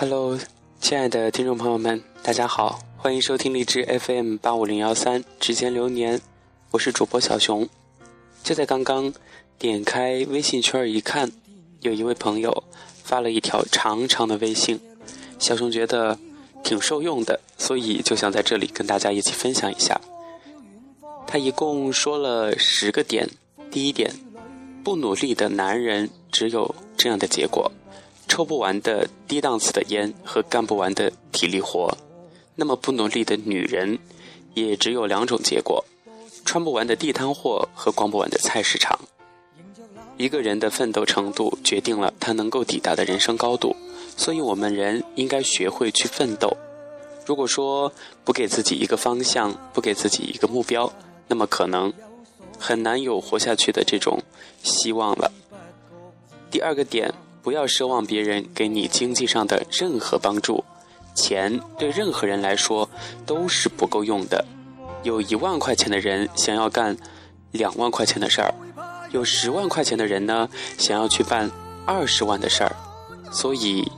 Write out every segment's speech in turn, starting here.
Hello，亲爱的听众朋友们，大家好，欢迎收听荔枝 FM 八五零幺三《指尖流年》，我是主播小熊。就在刚刚，点开微信圈一看，有一位朋友发了一条长长的微信，小熊觉得挺受用的，所以就想在这里跟大家一起分享一下。他一共说了十个点，第一点，不努力的男人只有这样的结果。抽不完的低档次的烟和干不完的体力活，那么不努力的女人也只有两种结果：穿不完的地摊货和逛不完的菜市场。一个人的奋斗程度决定了他能够抵达的人生高度，所以我们人应该学会去奋斗。如果说不给自己一个方向，不给自己一个目标，那么可能很难有活下去的这种希望了。第二个点。不要奢望别人给你经济上的任何帮助，钱对任何人来说都是不够用的。有一万块钱的人想要干两万块钱的事儿，有十万块钱的人呢想要去办二十万的事儿。所以，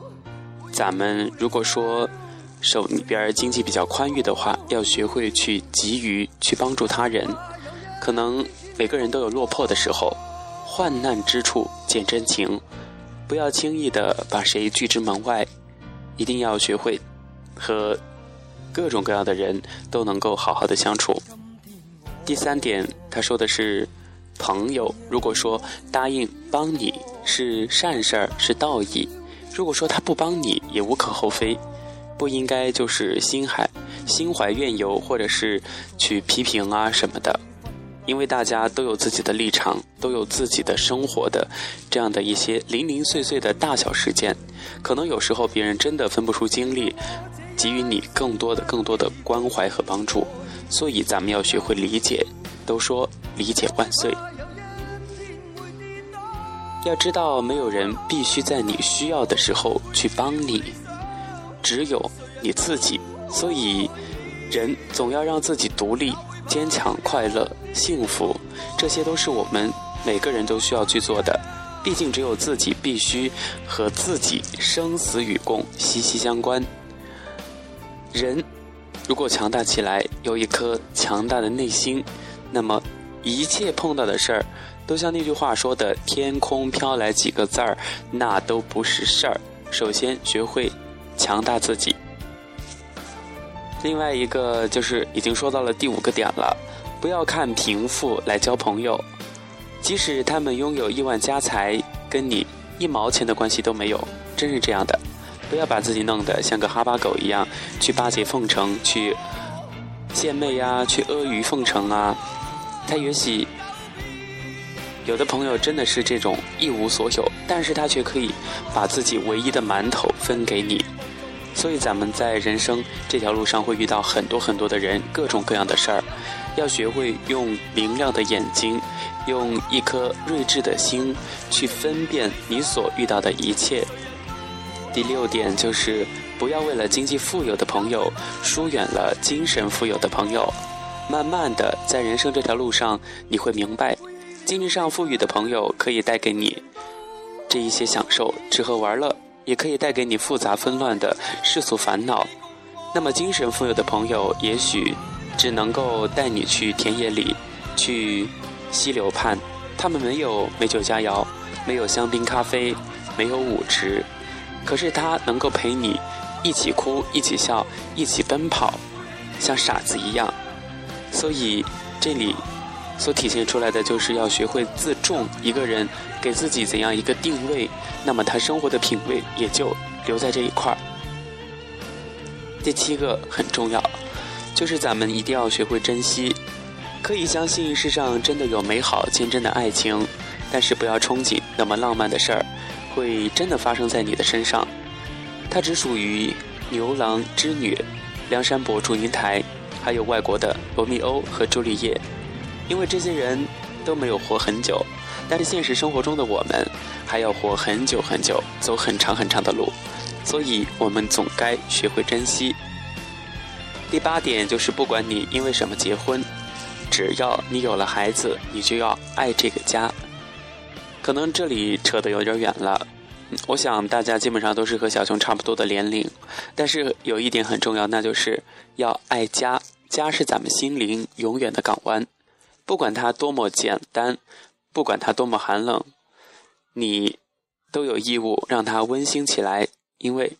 咱们如果说手里边经济比较宽裕的话，要学会去给予、去帮助他人。可能每个人都有落魄的时候，患难之处见真情。不要轻易的把谁拒之门外，一定要学会和各种各样的人都能够好好的相处。第三点，他说的是朋友，如果说答应帮你是善事儿，是道义；如果说他不帮你，也无可厚非，不应该就是心海心怀怨尤，或者是去批评啊什么的。因为大家都有自己的立场，都有自己的生活的这样的一些零零碎碎的大小事件，可能有时候别人真的分不出精力给予你更多的、更多的关怀和帮助，所以咱们要学会理解。都说理解万岁，要知道没有人必须在你需要的时候去帮你，只有你自己。所以，人总要让自己独立。坚强、快乐、幸福，这些都是我们每个人都需要去做的。毕竟，只有自己必须和自己生死与共，息息相关。人如果强大起来，有一颗强大的内心，那么一切碰到的事儿，都像那句话说的“天空飘来几个字儿”，那都不是事儿。首先，学会强大自己。另外一个就是已经说到了第五个点了，不要看贫富来交朋友，即使他们拥有亿万家财，跟你一毛钱的关系都没有，真是这样的。不要把自己弄得像个哈巴狗一样，去巴结奉承，去献媚呀，去阿谀奉承啊。他也许有的朋友真的是这种一无所有，但是他却可以把自己唯一的馒头分给你。所以，咱们在人生这条路上会遇到很多很多的人，各种各样的事儿，要学会用明亮的眼睛，用一颗睿智的心去分辨你所遇到的一切。第六点就是，不要为了经济富有的朋友疏远了精神富有的朋友。慢慢的，在人生这条路上，你会明白，经济上富裕的朋友可以带给你这一些享受，吃喝玩乐。也可以带给你复杂纷乱的世俗烦恼，那么精神富有的朋友也许只能够带你去田野里，去溪流畔，他们没有美酒佳肴，没有香槟咖啡，没有舞池，可是他能够陪你一起哭，一起笑，一起奔跑，像傻子一样。所以这里。所体现出来的就是要学会自重，一个人给自己怎样一个定位，那么他生活的品味也就留在这一块儿。第七个很重要，就是咱们一定要学会珍惜。可以相信世上真的有美好坚贞的爱情，但是不要憧憬那么浪漫的事儿会真的发生在你的身上。它只属于牛郎织女、梁山伯祝英台，还有外国的罗密欧和朱丽叶。因为这些人都没有活很久，但是现实生活中的我们还要活很久很久，走很长很长的路，所以我们总该学会珍惜。第八点就是，不管你因为什么结婚，只要你有了孩子，你就要爱这个家。可能这里扯得有点远了，我想大家基本上都是和小熊差不多的年龄，但是有一点很重要，那就是要爱家。家是咱们心灵永远的港湾，不管它多么简单，不管它多么寒冷，你都有义务让它温馨起来。因为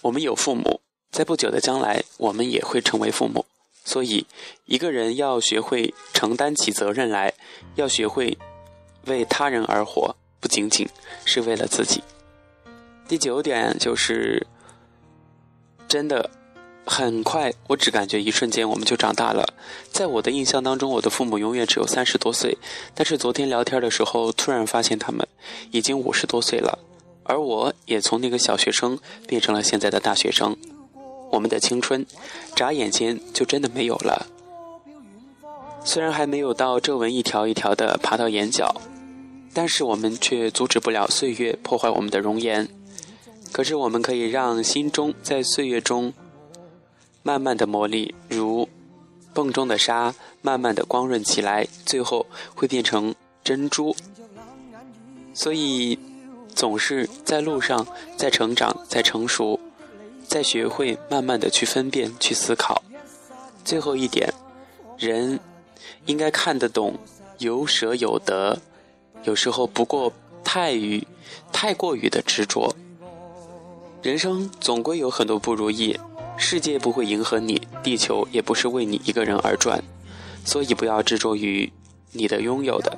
我们有父母，在不久的将来，我们也会成为父母。所以，一个人要学会承担起责任来，要学会为他人而活。不仅仅是为了自己。第九点就是，真的很快，我只感觉一瞬间我们就长大了。在我的印象当中，我的父母永远只有三十多岁，但是昨天聊天的时候，突然发现他们已经五十多岁了，而我也从那个小学生变成了现在的大学生。我们的青春，眨眼间就真的没有了。虽然还没有到皱纹一条一条的爬到眼角。但是我们却阻止不了岁月破坏我们的容颜，可是我们可以让心中在岁月中慢慢的磨砺，如泵中的沙，慢慢的光润起来，最后会变成珍珠。所以，总是在路上，在成长，在成熟，在学会慢慢的去分辨，去思考。最后一点，人应该看得懂有舍有得。有时候不过太于太过于的执着，人生总归有很多不如意，世界不会迎合你，地球也不是为你一个人而转，所以不要执着于你的拥有的。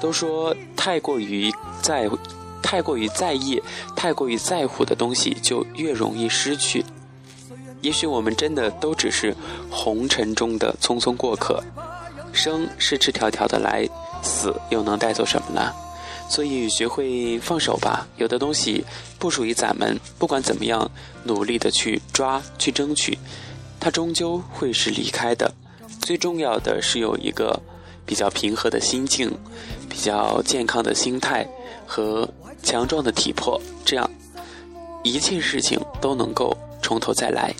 都说太过于在太过于在意、太过于在乎的东西，就越容易失去。也许我们真的都只是红尘中的匆匆过客，生是赤条条的来。死又能带走什么呢？所以学会放手吧。有的东西不属于咱们，不管怎么样努力的去抓、去争取，它终究会是离开的。最重要的是有一个比较平和的心境，比较健康的心态和强壮的体魄，这样一切事情都能够从头再来。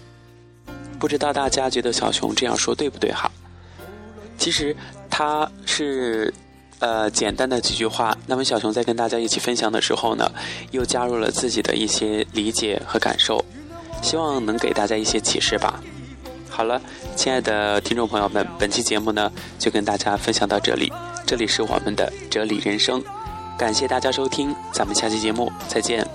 不知道大家觉得小熊这样说对不对哈？其实他是。呃简单的几句话。那么小熊在跟大家一起分享的时候呢又加入了自己的一些理解和感受希望能给大家一些启示吧。好了亲爱的听众朋友们本期节目呢就跟大家分享到这里。这里是我们的哲理人生感谢大家收听咱们下期节目再见。